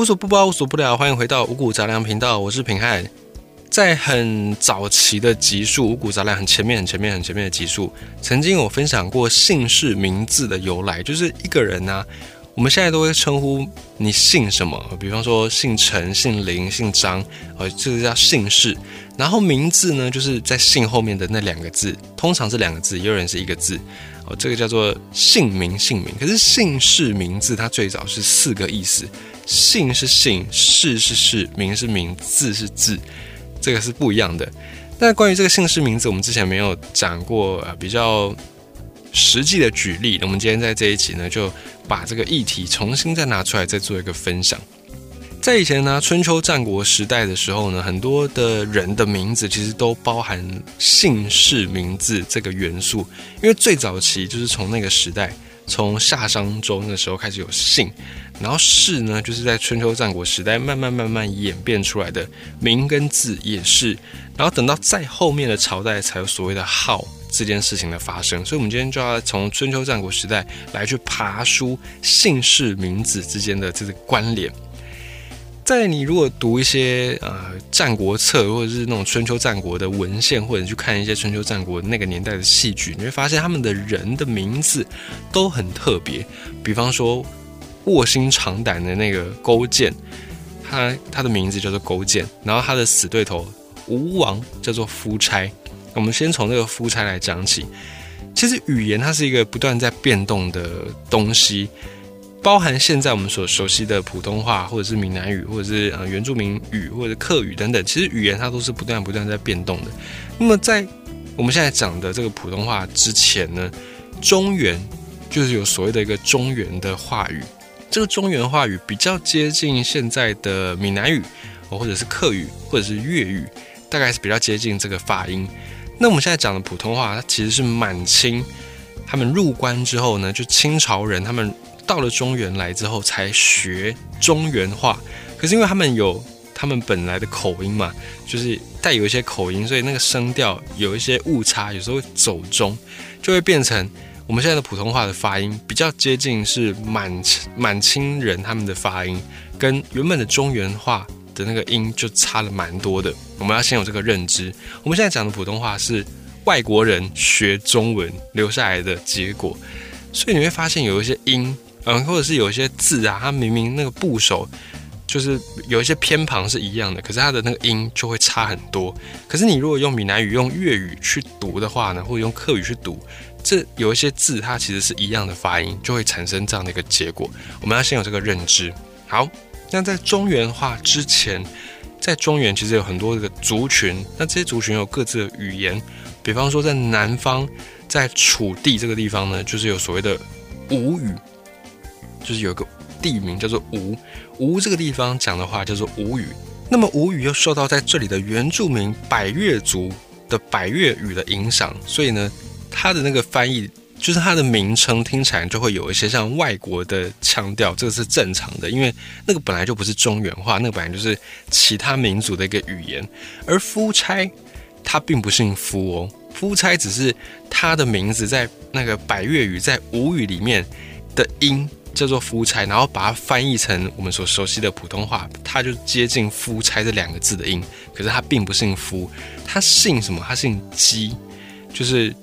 无所不包，无所不聊，欢迎回到五谷杂粮频道，我是平汉。在很早期的集数，五谷杂粮很前面、很前面、很前面的集数，曾经有分享过姓氏名字的由来，就是一个人呢，我们现在都会称呼你姓什么，比方说姓陈、姓林、姓张，呃，这个叫姓氏。然后名字呢，就是在姓后面的那两个字，通常是两个字，也有人是一个字，这个叫做姓名、姓名。可是姓氏名字它最早是四个意思，姓是姓，氏是氏，名是名，字是字。这个是不一样的。那关于这个姓氏名字，我们之前没有讲过呃比较实际的举例。那我们今天在这一集呢，就把这个议题重新再拿出来，再做一个分享。在以前呢，春秋战国时代的时候呢，很多的人的名字其实都包含姓氏名字这个元素，因为最早期就是从那个时代。从夏商周那时候开始有姓，然后氏呢，就是在春秋战国时代慢慢慢慢演变出来的名跟字也是，然后等到再后面的朝代才有所谓的号这件事情的发生。所以，我们今天就要从春秋战国时代来去爬书姓氏名字之间的这个关联。在你如果读一些呃战国策，或者是那种春秋战国的文献，或者去看一些春秋战国那个年代的戏剧，你会发现他们的人的名字都很特别。比方说卧薪尝胆的那个勾践，他他的名字叫做勾践，然后他的死对头吴王叫做夫差。我们先从这个夫差来讲起。其实语言它是一个不断在变动的东西。包含现在我们所熟悉的普通话，或者是闽南语，或者是呃原住民语，或者是客语等等，其实语言它都是不断不断在变动的。那么在我们现在讲的这个普通话之前呢，中原就是有所谓的一个中原的话语，这个中原话语比较接近现在的闽南语，或者是客语，或者是粤语，大概是比较接近这个发音。那我们现在讲的普通话，它其实是满清他们入关之后呢，就清朝人他们。到了中原来之后，才学中原话。可是因为他们有他们本来的口音嘛，就是带有一些口音，所以那个声调有一些误差，有时候会走中，就会变成我们现在的普通话的发音比较接近是满满清人他们的发音，跟原本的中原话的那个音就差了蛮多的。我们要先有这个认知。我们现在讲的普通话是外国人学中文留下来的结果，所以你会发现有一些音。嗯，或者是有一些字啊，它明明那个部首就是有一些偏旁是一样的，可是它的那个音就会差很多。可是你如果用闽南语、用粤语去读的话呢，或者用客语去读，这有一些字它其实是一样的发音，就会产生这样的一个结果。我们要先有这个认知。好，那在中原化之前，在中原其实有很多这个族群，那这些族群有各自的语言。比方说在南方，在楚地这个地方呢，就是有所谓的吴语。就是有个地名叫做吴，吴这个地方讲的话叫做吴语。那么吴语又受到在这里的原住民百越族的百越语的影响，所以呢，它的那个翻译就是它的名称听起来就会有一些像外国的腔调，这个是正常的，因为那个本来就不是中原话，那个本来就是其他民族的一个语言。而夫差他并不姓夫哦，夫差只是他的名字在那个百越语在吴语里面的音。叫做夫差，然后把它翻译成我们所熟悉的普通话，它就接近夫差这两个字的音。可是他并不姓夫，他姓什么？他姓姬，就是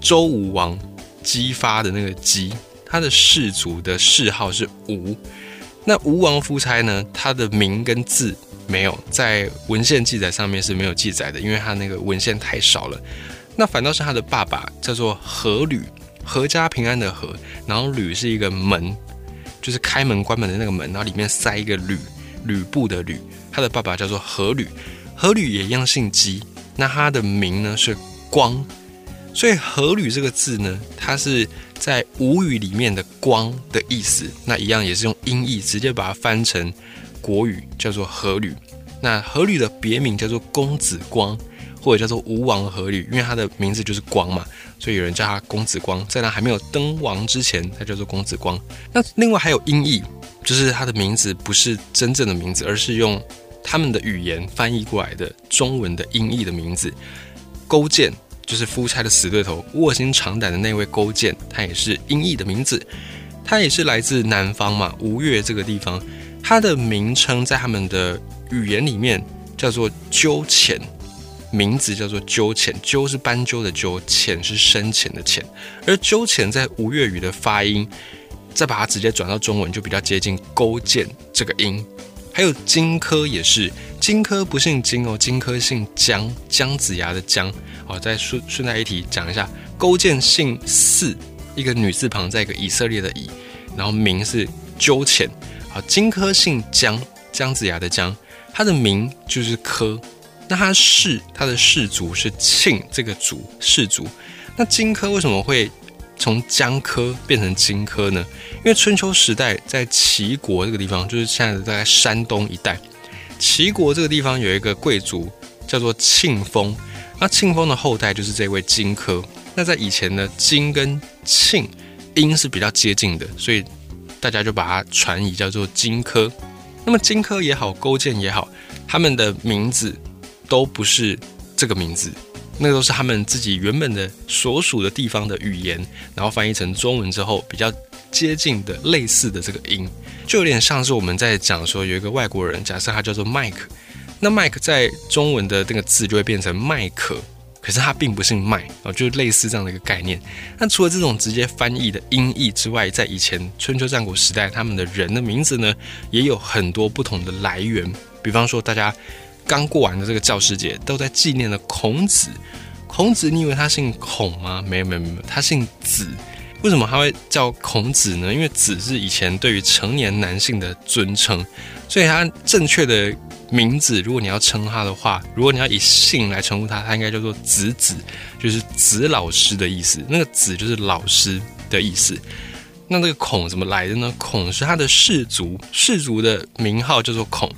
周武王姬发的那个姬。他的氏族的谥号是吴。那吴王夫差呢？他的名跟字没有在文献记载上面是没有记载的，因为他那个文献太少了。那反倒是他的爸爸叫做阖闾。阖家平安的阖，然后吕是一个门，就是开门关门的那个门，然后里面塞一个吕，吕布的吕。他的爸爸叫做阖闾，阖闾也一样姓姬。那他的名呢是光，所以阖闾这个字呢，它是在吴语里面的光的意思。那一样也是用音译直接把它翻成国语，叫做阖闾。那阖闾的别名叫做公子光。或者叫做吴王阖闾，因为他的名字就是光嘛，所以有人叫他公子光。在他还没有登王之前，他叫做公子光。那另外还有音译，就是他的名字不是真正的名字，而是用他们的语言翻译过来的中文的音译的名字。勾践就是夫差的死对头，卧薪尝胆的那位勾践，他也是音译的名字。他也是来自南方嘛，吴越这个地方。他的名称在他们的语言里面叫做鸠浅，名字叫做鸠浅，鸠是斑鸠的鸠，浅是深浅的浅，而鸠浅在吴越语的发音，再把它直接转到中文，就比较接近勾践这个音。还有荆轲也是，荆轲不姓荆哦，荆轲姓姜，姜子牙的姜。好，再顺顺带一提讲一下，勾践姓姒，一个女字旁，在一个以色列的以，然后名是鸠浅。好，荆轲姓姜，姜子牙的姜，他的名就是轲。那他氏，他的氏族是庆这个族氏族。那荆轲为什么会？从江轲变成荆轲呢？因为春秋时代在齐国这个地方，就是现在的在山东一带，齐国这个地方有一个贵族叫做庆封，那庆封的后代就是这位荆轲。那在以前呢，荆跟庆音是比较接近的，所以大家就把它传译叫做荆轲。那么荆轲也好，勾践也好，他们的名字都不是这个名字。那个都是他们自己原本的所属的地方的语言，然后翻译成中文之后比较接近的类似的这个音，就有点像是我们在讲说有一个外国人，假设他叫做麦克，那麦克在中文的那个字就会变成麦克，可是他并不姓麦啊，就类似这样的一个概念。那除了这种直接翻译的音译之外，在以前春秋战国时代，他们的人的名字呢也有很多不同的来源，比方说大家。刚过完的这个教师节，都在纪念的孔子。孔子，你以为他姓孔吗？没有，没有，没有，他姓子。为什么他会叫孔子呢？因为子是以前对于成年男性的尊称，所以他正确的名字，如果你要称他的话，如果你要以姓来称呼他，他应该叫做子子，就是子老师的意思。那个子就是老师的意思。那这个孔怎么来的呢？孔是他的氏族，氏族的名号叫做孔。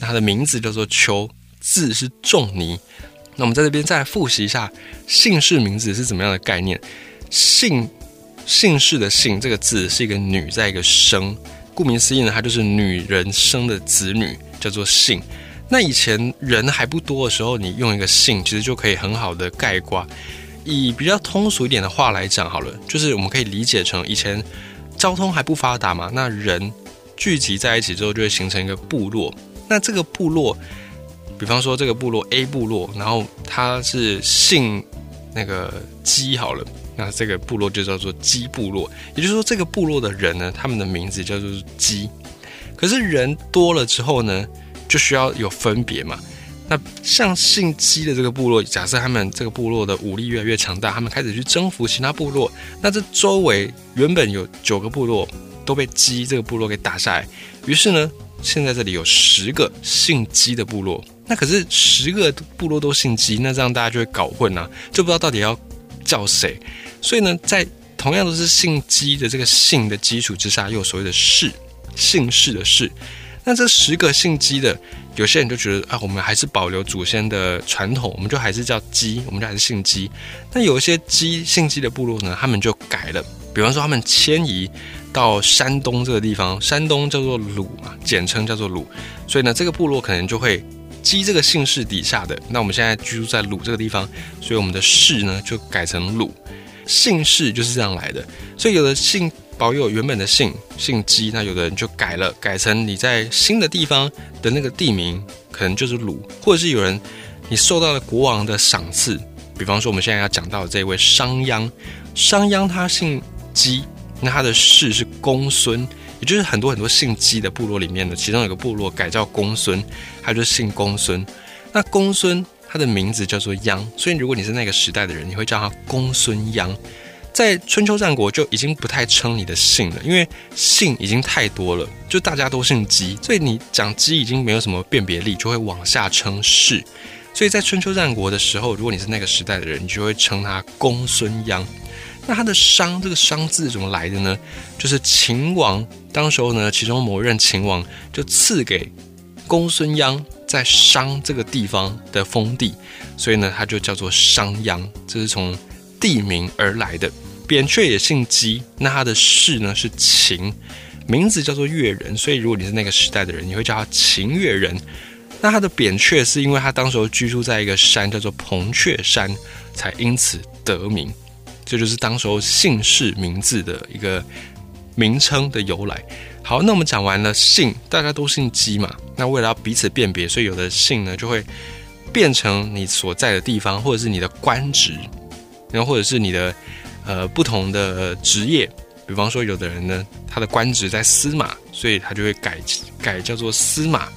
他的名字叫做丘，字是仲尼。那我们在这边再来复习一下姓氏名字是怎么样的概念。姓姓氏的姓这个字是一个女在一个生，顾名思义呢，它就是女人生的子女，叫做姓。那以前人还不多的时候，你用一个姓，其实就可以很好的概括。以比较通俗一点的话来讲，好了，就是我们可以理解成以前交通还不发达嘛，那人聚集在一起之后，就会形成一个部落。那这个部落，比方说这个部落 A 部落，然后他是姓那个姬好了，那这个部落就叫做姬部落。也就是说，这个部落的人呢，他们的名字叫做姬。可是人多了之后呢，就需要有分别嘛。那像姓姬的这个部落，假设他们这个部落的武力越来越强大，他们开始去征服其他部落，那这周围原本有九个部落都被姬这个部落给打下来，于是呢。现在这里有十个姓姬的部落，那可是十个部落都姓姬，那这样大家就会搞混啊，就不知道到底要叫谁。所以呢，在同样都是姓姬的这个姓的基础之下，又有所谓的氏，姓氏的氏。那这十个姓姬的，有些人就觉得啊，我们还是保留祖先的传统，我们就还是叫姬，我们就还是姓姬。那有一些姬姓姬的部落呢，他们就改了，比方说他们迁移。到山东这个地方，山东叫做鲁嘛，简称叫做鲁，所以呢，这个部落可能就会基这个姓氏底下的。那我们现在居住在鲁这个地方，所以我们的氏呢就改成鲁，姓氏就是这样来的。所以有的姓保有原本的姓，姓姬，那有的人就改了，改成你在新的地方的那个地名可能就是鲁，或者是有人你受到了国王的赏赐，比方说我们现在要讲到的这位商鞅，商鞅他姓姬。那他的氏是公孙，也就是很多很多姓姬的部落里面的其中有个部落改叫公孙，他就姓公孙。那公孙他的名字叫做鞅，所以如果你是那个时代的人，你会叫他公孙鞅。在春秋战国就已经不太称你的姓了，因为姓已经太多了，就大家都姓姬，所以你讲姬已经没有什么辨别力，就会往下称氏。所以在春秋战国的时候，如果你是那个时代的人，你就会称他公孙鞅。那他的商这个商字怎么来的呢？就是秦王当时候呢，其中某任秦王就赐给公孙鞅在商这个地方的封地，所以呢，他就叫做商鞅，这是从地名而来的。扁鹊也姓姬，那他的氏呢是秦，名字叫做越人，所以如果你是那个时代的人，你会叫他秦越人。那他的扁鹊是因为他当时候居住在一个山叫做彭雀山，才因此得名。这就是当时候姓氏名字的一个名称的由来。好，那我们讲完了姓，大家都姓姬嘛。那为了要彼此辨别，所以有的姓呢就会变成你所在的地方，或者是你的官职，然后或者是你的呃不同的职业。比方说，有的人呢，他的官职在司马，所以他就会改改叫做司马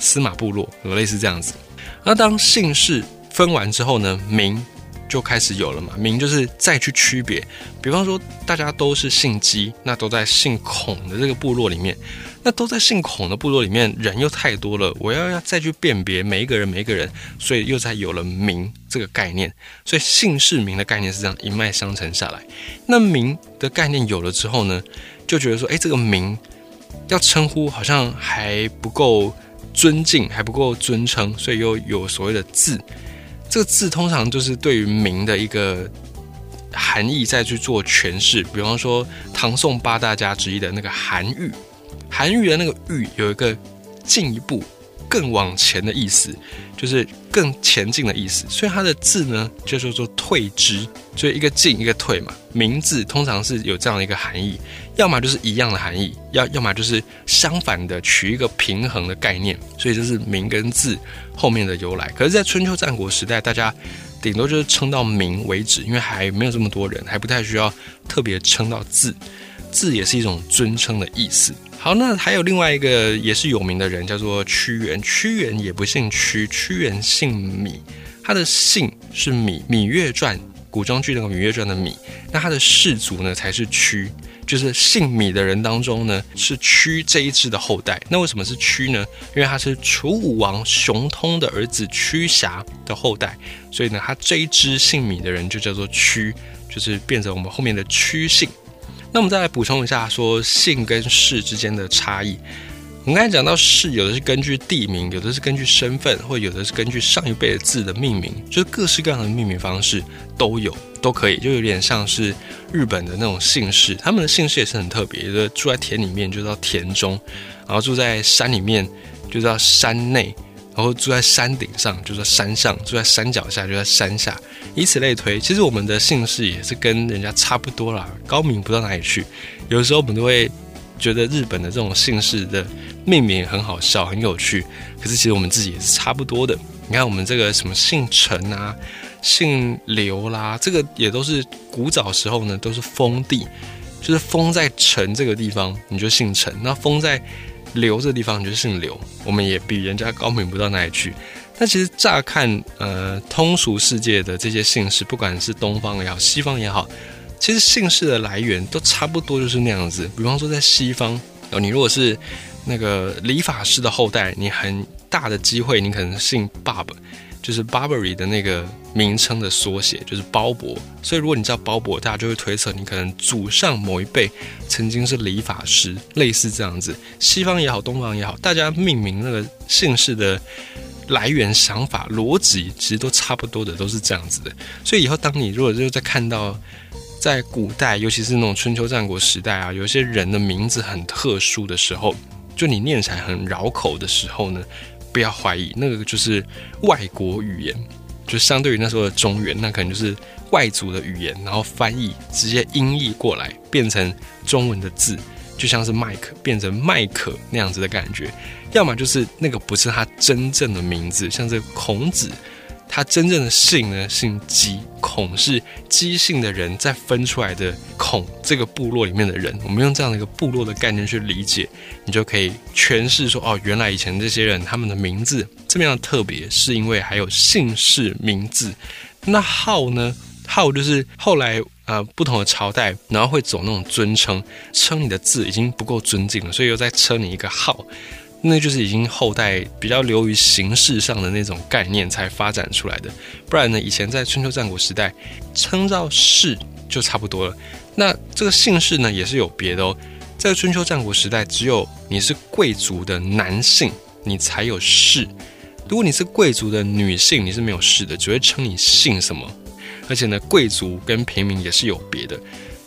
司马部落，有类似这样子。那当姓氏分完之后呢，名。就开始有了嘛，名就是再去区别，比方说大家都是姓姬，那都在姓孔的这个部落里面，那都在姓孔的部落里面，人又太多了，我要要再去辨别每一个人每一个人，所以又才有了名这个概念，所以姓氏名的概念是这样一脉相承下来。那名的概念有了之后呢，就觉得说，哎，这个名要称呼好像还不够尊敬，还不够尊称，所以又有所谓的字。这个字通常就是对于名的一个含义再去做诠释，比方说唐宋八大家之一的那个韩愈，韩愈的那个愈有一个进一步。更往前的意思，就是更前进的意思，所以它的字呢就叫做退之，所以一个进一个退嘛。名字通常是有这样的一个含义，要么就是一样的含义，要要么就是相反的，取一个平衡的概念。所以这是名跟字后面的由来。可是，在春秋战国时代，大家顶多就是称到名为止，因为还没有这么多人，还不太需要特别称到字，字也是一种尊称的意思。好，那还有另外一个也是有名的人，叫做屈原。屈原也不姓屈，屈原姓芈，他的姓是芈，《芈月传》古装剧那个《芈月传》的芈。那他的氏族呢才是屈，就是姓米的人当中呢是屈这一支的后代。那为什么是屈呢？因为他是楚武王熊通的儿子屈瑕的后代，所以呢他这一支姓米的人就叫做屈，就是变成我们后面的屈姓。那我们再来补充一下，说姓跟氏之间的差异。我们刚才讲到氏，有的是根据地名，有的是根据身份，或有的是根据上一辈的字的命名，就是各式各样的命名方式都有，都可以，就有点像是日本的那种姓氏，他们的姓氏也是很特别的，住在田里面就叫田中，然后住在山里面就叫山内。然后住在山顶上，就说山上；住在山脚下，就在山下，以此类推。其实我们的姓氏也是跟人家差不多啦，高明不到哪里去。有时候我们都会觉得日本的这种姓氏的命名很好笑、很有趣，可是其实我们自己也是差不多的。你看我们这个什么姓陈啊、姓刘啦，这个也都是古早时候呢，都是封地，就是封在陈这个地方，你就姓陈；那封在刘这地方你就姓刘，我们也比人家高明不到哪里去。但其实乍看，呃，通俗世界的这些姓氏，不管是东方也好，西方也好，其实姓氏的来源都差不多，就是那样子。比方说在西方，哦，你如果是那个理发师的后代，你很大的机会，你可能姓 Bob。就是 Burberry 的那个名称的缩写，就是鲍勃。所以如果你知道鲍勃，大家就会推测你可能祖上某一辈曾经是理发师，类似这样子。西方也好，东方也好，大家命名那个姓氏的来源、想法、逻辑，其实都差不多的，都是这样子的。所以以后当你如果就在看到在古代，尤其是那种春秋战国时代啊，有些人的名字很特殊的时候，就你念起来很绕口的时候呢？不要怀疑，那个就是外国语言，就相对于那时候的中原，那可能就是外族的语言，然后翻译直接音译过来变成中文的字，就像是麦克变成麦克那样子的感觉，要么就是那个不是他真正的名字，像是孔子。他真正的姓呢，姓姬，孔是姬姓的人再分出来的孔这个部落里面的人。我们用这样的一个部落的概念去理解，你就可以诠释说：哦，原来以前这些人他们的名字这么样特别，是因为还有姓氏名字。那号呢？号就是后来呃不同的朝代，然后会走那种尊称，称你的字已经不够尊敬了，所以又再称你一个号。那就是已经后代比较流于形式上的那种概念才发展出来的，不然呢，以前在春秋战国时代，称造氏就差不多了。那这个姓氏呢，也是有别的哦。在春秋战国时代，只有你是贵族的男性，你才有氏；如果你是贵族的女性，你是没有氏的，只会称你姓什么。而且呢，贵族跟平民也是有别的，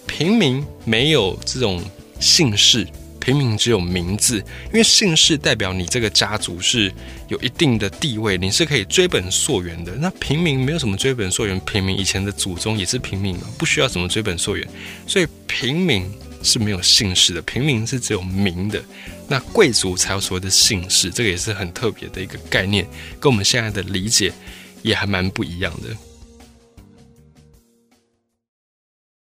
平民没有这种姓氏。平民只有名字，因为姓氏代表你这个家族是有一定的地位，你是可以追本溯源的。那平民没有什么追本溯源，平民以前的祖宗也是平民嘛，不需要什么追本溯源，所以平民是没有姓氏的，平民是只有名的，那贵族才有所谓的姓氏，这个也是很特别的一个概念，跟我们现在的理解也还蛮不一样的。